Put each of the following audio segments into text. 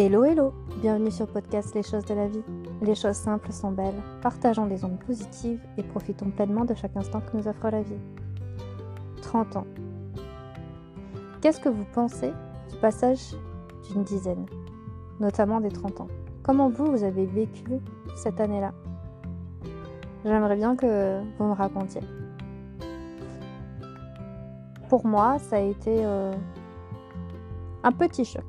Hello hello, bienvenue sur podcast Les choses de la vie. Les choses simples sont belles, partageons des ondes positives et profitons pleinement de chaque instant que nous offre la vie. 30 ans. Qu'est-ce que vous pensez du passage d'une dizaine, notamment des 30 ans? Comment vous, vous avez vécu cette année-là? J'aimerais bien que vous me racontiez. Pour moi, ça a été euh, un petit choc.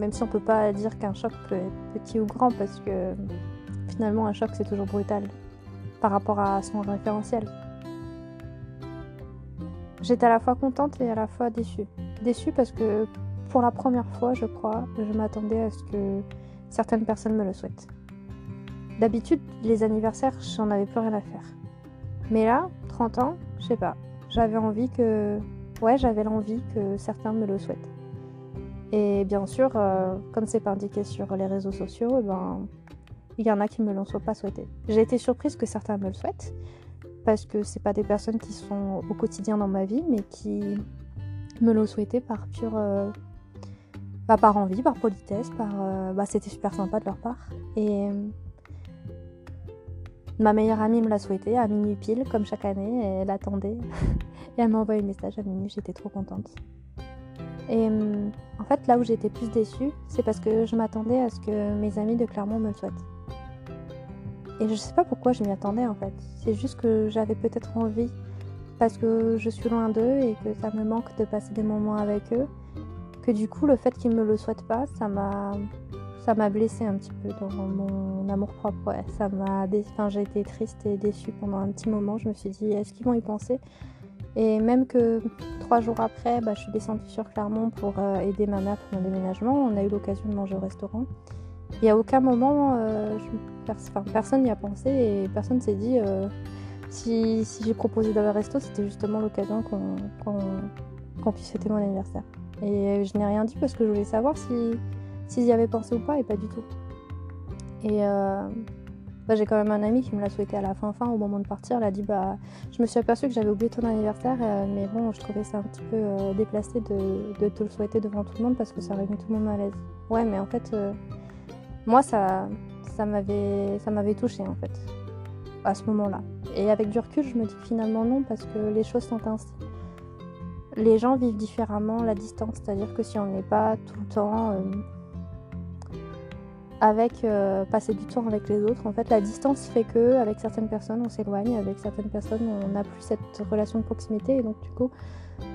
Même si on peut pas dire qu'un choc peut être petit ou grand, parce que finalement, un choc, c'est toujours brutal par rapport à son référentiel. J'étais à la fois contente et à la fois déçue. Déçue parce que pour la première fois, je crois, je m'attendais à ce que certaines personnes me le souhaitent. D'habitude, les anniversaires, j'en avais plus rien à faire. Mais là, 30 ans, je sais pas, j'avais envie que. Ouais, j'avais l'envie que certains me le souhaitent. Et bien sûr, euh, comme c'est pas indiqué sur les réseaux sociaux, eh ben, il y en a qui me l'ont pas souhaité. J'ai été surprise que certains me le souhaitent, parce que c'est pas des personnes qui sont au quotidien dans ma vie, mais qui me l'ont souhaité par pure. Euh, bah, par envie, par politesse, par. Euh, bah, c'était super sympa de leur part. Et. Ma meilleure amie me l'a souhaité à minuit pile, comme chaque année, elle attendait. et elle m'a envoyé un message à minuit, j'étais trop contente. Et fait, là où j'étais plus déçue, c'est parce que je m'attendais à ce que mes amis de Clermont me le souhaitent. Et je sais pas pourquoi je m'y attendais en fait. C'est juste que j'avais peut-être envie, parce que je suis loin d'eux et que ça me manque de passer des moments avec eux, que du coup le fait qu'ils me le souhaitent pas, ça m'a ça m'a blessé un petit peu dans mon amour propre. Ça m'a, enfin, j'ai été triste et déçue pendant un petit moment. Je me suis dit, est-ce qu'ils vont y penser? Et même que trois jours après, bah, je suis descendue sur Clermont pour euh, aider ma mère pour mon déménagement. On a eu l'occasion de manger au restaurant. Et à aucun moment, euh, personne n'y a pensé et personne ne s'est dit euh, si, j'ai proposé d'aller au resto, c'était justement l'occasion qu'on puisse fêter mon anniversaire. Et je n'ai rien dit parce que je voulais savoir s'ils y avaient pensé ou pas et pas du tout. Bah, j'ai quand même un ami qui me l'a souhaité à la fin fin au moment de partir. Elle a dit bah je me suis aperçue que j'avais oublié ton anniversaire, euh, mais bon je trouvais ça un petit peu euh, déplacé de, te le souhaiter devant tout le monde parce que ça aurait mis tout le monde à l'aise. Ouais mais en fait euh, moi ça ça m'avait ça m'avait touché en fait à ce moment-là. Et avec du recul je me dis finalement non parce que les choses sont ainsi. Les gens vivent différemment la distance, c'est-à-dire que si on n'est pas tout le temps avec euh, passer du temps avec les autres. En fait, la distance fait que avec certaines personnes, on s'éloigne, avec certaines personnes, on n'a plus cette relation de proximité, et donc du coup,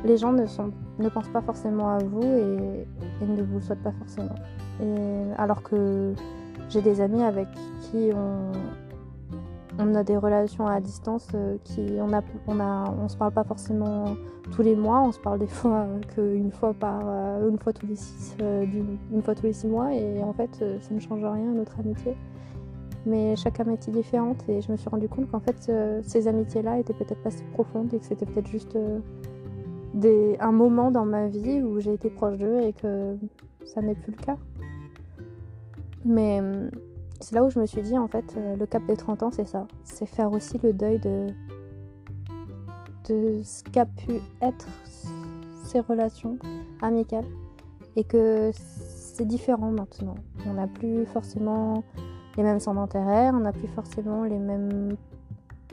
les gens ne, sont, ne pensent pas forcément à vous et, ne vous souhaitent pas forcément. Et, alors que j'ai des amis avec qui on, on a des relations à distance euh, qui on a on se parle pas forcément tous les mois. On se parle des fois euh, qu'une fois par euh, une fois tous les six une fois tous les six mois. Et en fait ça ne change rien notre amitié. Mais chaque amitié différente. Et je me suis rendu compte qu'en fait ces amitiés là étaient peut-être pas si profondes et que c'était peut-être juste des, un moment dans ma vie où j'ai été proche d'eux et que ça n'est plus le cas. Mais c'est là où je me suis dit, en fait, euh, le cap des 30 ans, c'est ça. C'est faire aussi le deuil de, ce qu'a pu être ces relations amicales. Et que c'est différent maintenant. On n'a plus forcément les mêmes centres d'intérêt, on n'a plus forcément les mêmes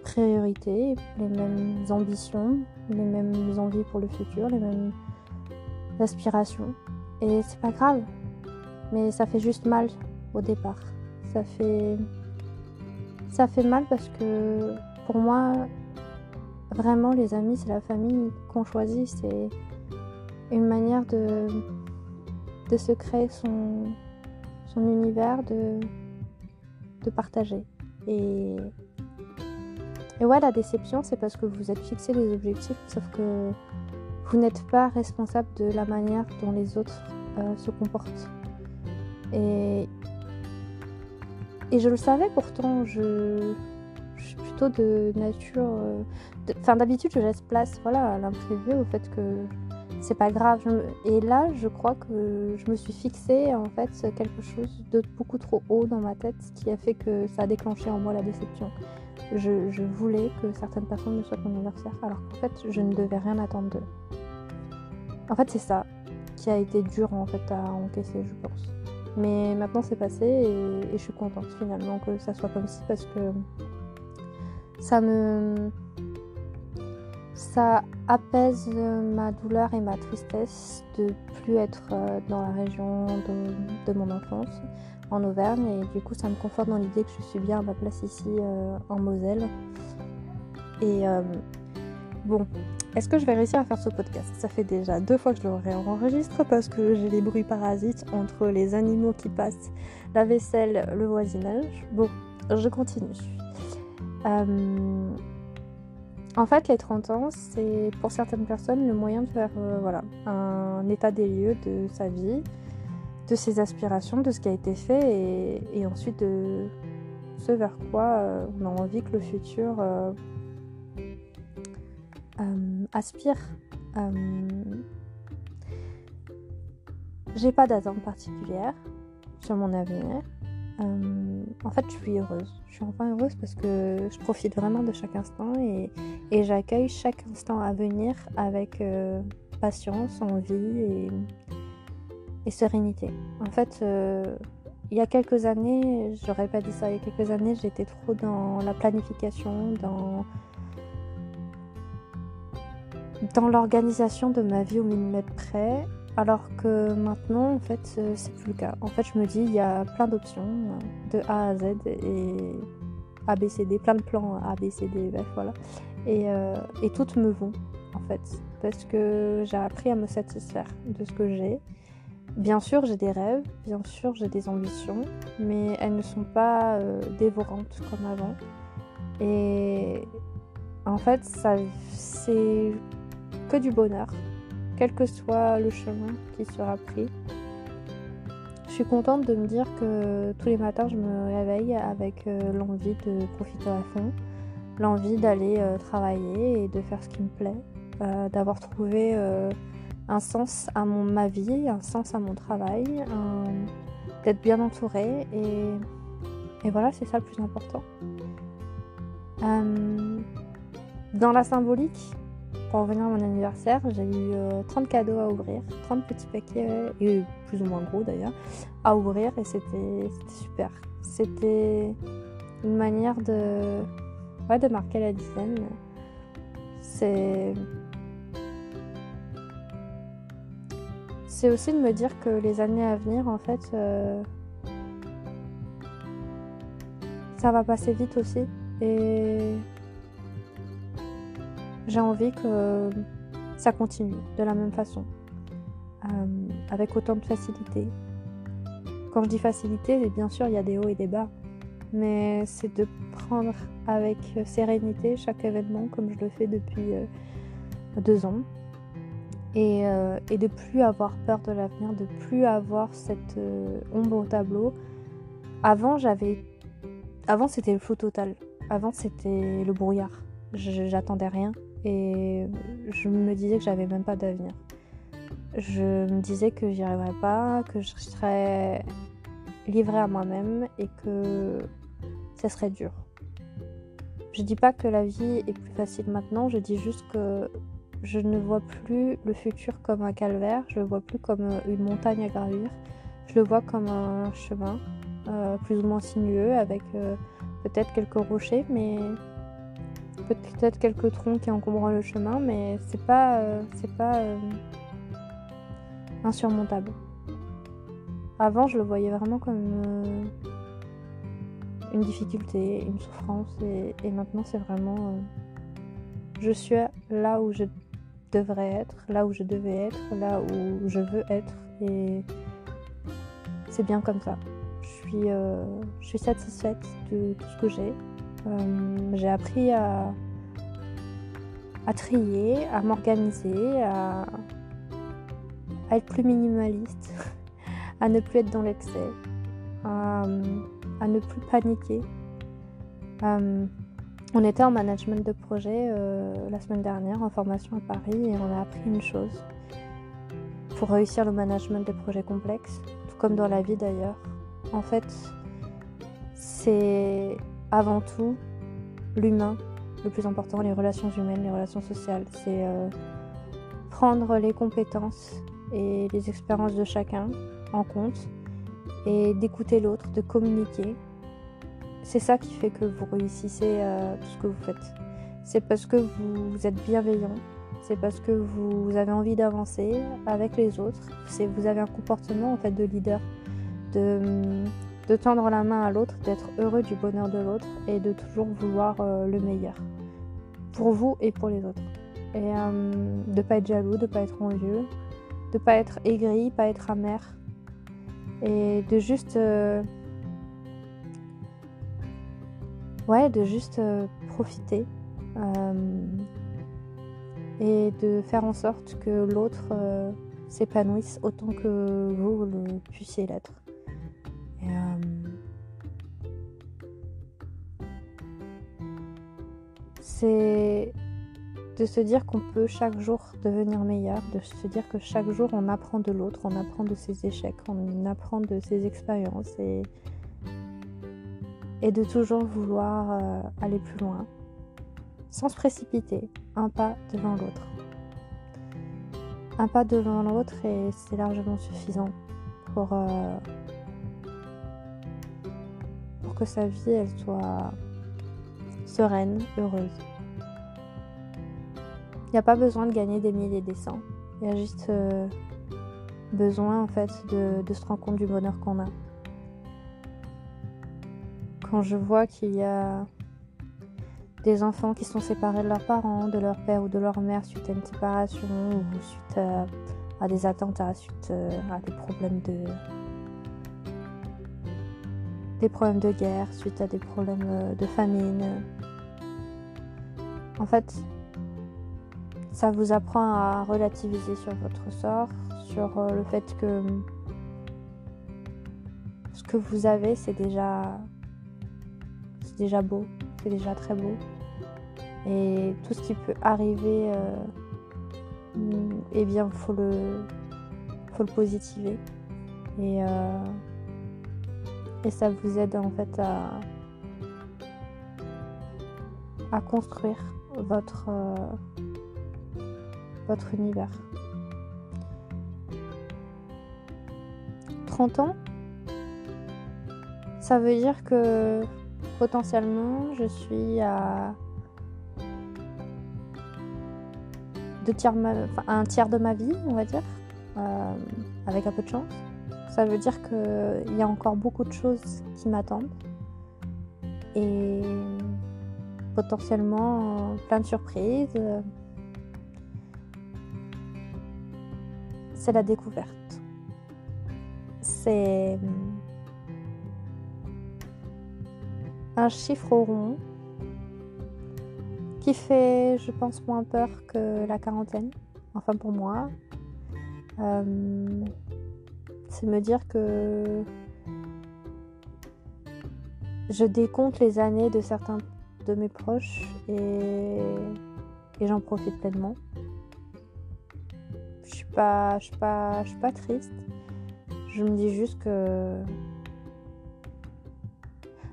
priorités, les mêmes ambitions, les mêmes envies pour le futur, les mêmes aspirations. Et c'est pas grave, mais ça fait juste mal au départ ça fait ça fait mal parce que pour moi vraiment les amis c'est la famille qu'on choisit. C'est une manière de de se créer son son univers de de partager. Et et ouais la déception c'est parce que vous êtes fixé des objectifs sauf que vous n'êtes pas responsable de la manière dont les autres euh, se comportent. Et et je le savais pourtant, je, suis plutôt de nature. Euh, enfin, d'habitude, je laisse place voilà, à l'imprévu, au fait que c'est pas grave. Et là, je crois que je me suis fixée en fait quelque chose de beaucoup trop haut dans ma tête, ce qui a fait que ça a déclenché en moi la déception. Je, voulais que certaines personnes me souhaitent mon anniversaire, alors qu'en fait, je ne devais rien attendre d'eux. En fait, c'est ça qui a été dur en fait à encaisser, je pense. Mais maintenant c'est passé et, je suis contente finalement que ça soit comme ci parce que ça me ça apaise ma douleur et ma tristesse de plus être euh, dans la région de, mon enfance en Auvergne et du coup ça me conforte dans l'idée que je suis bien à ma place ici euh, en Moselle. Et euh, bon, est-ce que je vais réussir à faire ce podcast? Ça fait déjà deux fois que je le réenregistre parce que j'ai les bruits parasites entre les animaux qui passent, la vaisselle, le voisinage. Bon, je continue. En fait, les 30 ans, c'est pour certaines personnes le moyen de faire euh, voilà, un état des lieux de sa vie, de ses aspirations, de ce qui a été fait et, ensuite de ce vers quoi euh, on a envie que le futur euh, aspire. J'ai pas d'attente particulière sur mon avenir. Euh, en fait, je suis heureuse. Je suis enfin heureuse parce que je profite vraiment de chaque instant et, j'accueille chaque instant à venir avec euh, patience, envie et, sérénité. En fait, euh, il y a quelques années, j'aurais pas dit ça, il y a quelques années, j'étais trop dans la planification, dans, dans l'organisation de ma vie au millimètre près. Alors que maintenant, en fait, c'est plus le cas. En fait, je me dis, il y a plein d'options, de A à Z et A, B, C, D, plein de plans A, B, C, D, bref, voilà. Et, euh, et toutes me vont, en fait, parce que j'ai appris à me satisfaire de ce que j'ai. Bien sûr, j'ai des rêves, bien sûr, j'ai des ambitions, mais elles ne sont pas euh, dévorantes comme avant. Et en fait, ça, c'est du bonheur quel que soit le chemin qui sera pris. Je suis contente de me dire que tous les matins je me réveille avec euh, l'envie de profiter à fond, l'envie d'aller euh, travailler et de faire ce qui me plaît, euh, d'avoir trouvé un sens à mon, ma vie, un sens à mon travail, d'être bien entourée et, et voilà, c'est ça le plus important. dans la symbolique, pour revenir à mon anniversaire, j'ai eu 30 euh, cadeaux à ouvrir, 30 petits paquets, et plus ou moins gros d'ailleurs, à ouvrir et c'était super. C'était une manière de, marquer la dizaine. C'est. C'est aussi de me dire que les années à venir, en fait, euh, ça va passer vite aussi. J'ai envie que ça continue de la même façon, euh, avec autant de facilité. Quand je dis facilité, bien sûr, il y a des hauts et des bas, mais c'est de prendre avec sérénité chaque événement comme je le fais depuis euh, deux ans. Et, euh, et, de plus avoir peur de l'avenir, de plus avoir cette ombre au tableau. Avant, j'avais. Avant, c'était le flou total. Avant, c'était le brouillard. J'attendais rien et je me disais que j'avais même pas d'avenir. Je me disais que j'y arriverais pas, que je serais livrée à moi-même et que ça serait dur. Je dis pas que la vie est plus facile maintenant, je dis juste que je ne vois plus le futur comme un calvaire, je le vois plus comme une montagne à gravir, je le vois comme un chemin euh, plus ou moins sinueux avec euh, peut-être quelques rochers, mais peut-être quelques troncs qui encombrent le chemin, mais c'est pas, euh, c'est pas euh, insurmontable. Avant, je le voyais vraiment comme euh, une difficulté, une souffrance, et, maintenant, c'est vraiment. je suis là où je devrais être, là où je devais être, là où je veux être, et c'est bien comme ça. Je suis, je suis satisfaite de tout ce que j'ai. Euh, j'ai appris à, trier, à m'organiser, à, être plus minimaliste, à ne plus être dans l'excès, à, ne plus paniquer. Euh, on était en management de projet euh, la semaine dernière en formation à Paris et on a appris une chose. Pour réussir le management des projets complexes, tout comme dans la vie d'ailleurs, en fait, c'est avant tout l'humain, le plus important, les relations humaines, les relations sociales. C'est euh, prendre les compétences et les expériences de chacun en compte et d'écouter l'autre, de communiquer. C'est ça qui fait que vous réussissez euh, tout ce que vous faites. C'est parce que vous êtes bienveillant, c'est parce que vous avez envie d'avancer avec les autres, vous avez un comportement en fait de leader, de, de tendre la main à l'autre, d'être heureux du bonheur de l'autre et de toujours vouloir euh, le meilleur pour vous et pour les autres. Et euh, de pas être jaloux, de pas être envieux, de pas être aigri, pas être amer et de juste euh, ouais, de juste profiter et de faire en sorte que l'autre s'épanouisse autant que vous le puissiez l'être. C'est de se dire qu'on peut chaque jour devenir meilleur, de se dire que chaque jour on apprend de l'autre, on apprend de ses échecs, on apprend de ses expériences et, et de toujours vouloir euh, aller plus loin sans se précipiter, un pas devant l'autre. Un pas devant l'autre et c'est largement suffisant pour, euh, pour que sa vie elle soit sereine, heureuse. Il n'y a pas besoin de gagner des milliers et des cents. Il y a juste euh, besoin en fait de, se rendre compte du bonheur qu'on a. Quand je vois qu'il y a des enfants qui sont séparés de leurs parents, de leur père ou de leur mère suite à une séparation ou suite à, des attentats, suite euh, à des problèmes de des problèmes de guerre, suite à des problèmes euh, de famine. En fait, ça vous apprend à relativiser sur votre sort, sur euh, le fait que ce que vous avez, c'est déjà c'est déjà beau, c'est déjà très beau. Et tout ce qui peut arriver, euh, eh bien, faut le, faut le positiver. Et, euh, et ça vous aide en fait à, à construire votre, euh, votre univers. 30 ans, ça veut dire que potentiellement je suis à tiers un tiers de ma vie, on va dire, euh, avec un peu de chance. Ça veut dire qu'il y a encore beaucoup de choses qui m'attendent et potentiellement plein de surprises. C'est la découverte. C'est un chiffre rond qui fait, je pense, moins peur que la quarantaine, enfin pour moi. Euh, c'est me dire que je décompte les années de certains de mes proches et, j'en profite pleinement. Je pas, je suis pas, je suis pas triste. Je me dis juste que,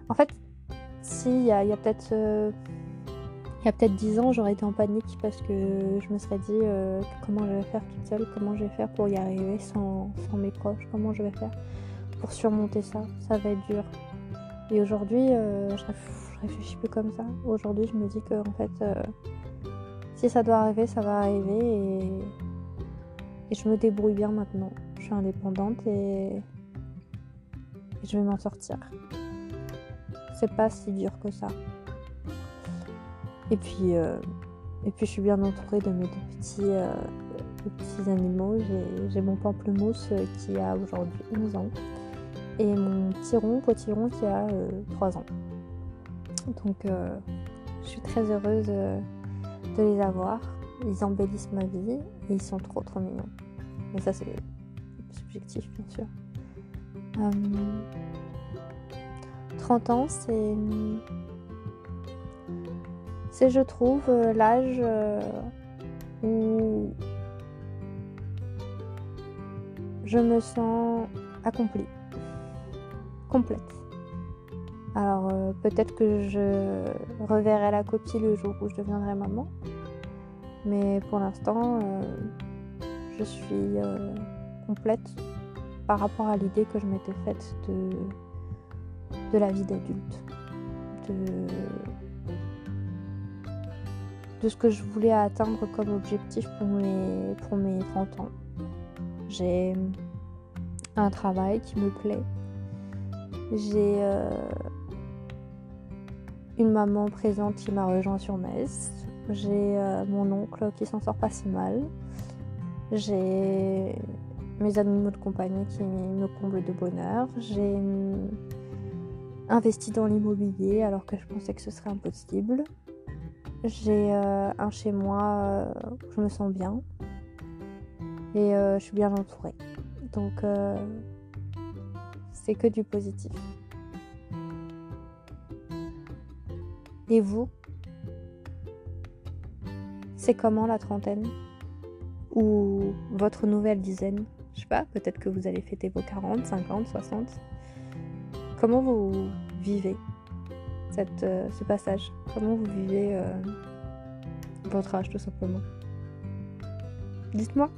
en fait, si il y a, peut-être euh, il y a peut-être 10 ans, j'aurais été en panique parce que je me serais dit euh, comment je vais faire toute seule, comment je vais faire pour y arriver sans, mes proches, comment je vais faire pour surmonter ça. Ça va être dur. Et aujourd'hui, euh, je, réfléchis plus comme ça. Aujourd'hui, je me dis que en fait, euh, si ça doit arriver, ça va arriver et, et je me débrouille bien maintenant. Je suis indépendante et, je vais m'en sortir. C'est pas si dur que ça. Et puis, euh, et puis je suis bien entourée de mes deux petits, euh, petits animaux. J'ai mon pamplemousse euh, qui a aujourd'hui 11 ans et mon petit rond, potiron qui a 3 ans. Donc je suis très heureuse de les avoir. Ils embellissent ma vie et ils sont trop trop mignons. Mais ça c'est subjectif bien sûr. 30 ans c'est c'est, je trouve, euh, l'âge euh, où je me sens accomplie, complète. Alors euh, peut-être que je reverrai la copie le jour où je deviendrai maman, mais pour l'instant, je suis complète par rapport à l'idée que je m'étais faite de, de la vie d'adulte, de, de ce que je voulais atteindre comme objectif pour mes, pour mes 30 ans. J'ai un travail qui me plaît. J'ai euh, une maman présente qui m'a rejoint sur Metz. J'ai euh, mon oncle qui s'en sort pas si mal. J'ai mes animaux de compagnie qui me comblent de bonheur. J'ai investi dans l'immobilier alors que je pensais que ce serait impossible. J'ai euh, un chez moi où je me sens bien et je suis bien entourée. Donc c'est que du positif. Et vous? C'est comment la trentaine? Ou votre nouvelle dizaine? Je sais pas, peut-être que vous allez fêter vos 40, 50, 60. Comment vous vivez euh, ce passage? Comment vous vivez euh, votre âge tout simplement? Dites-moi.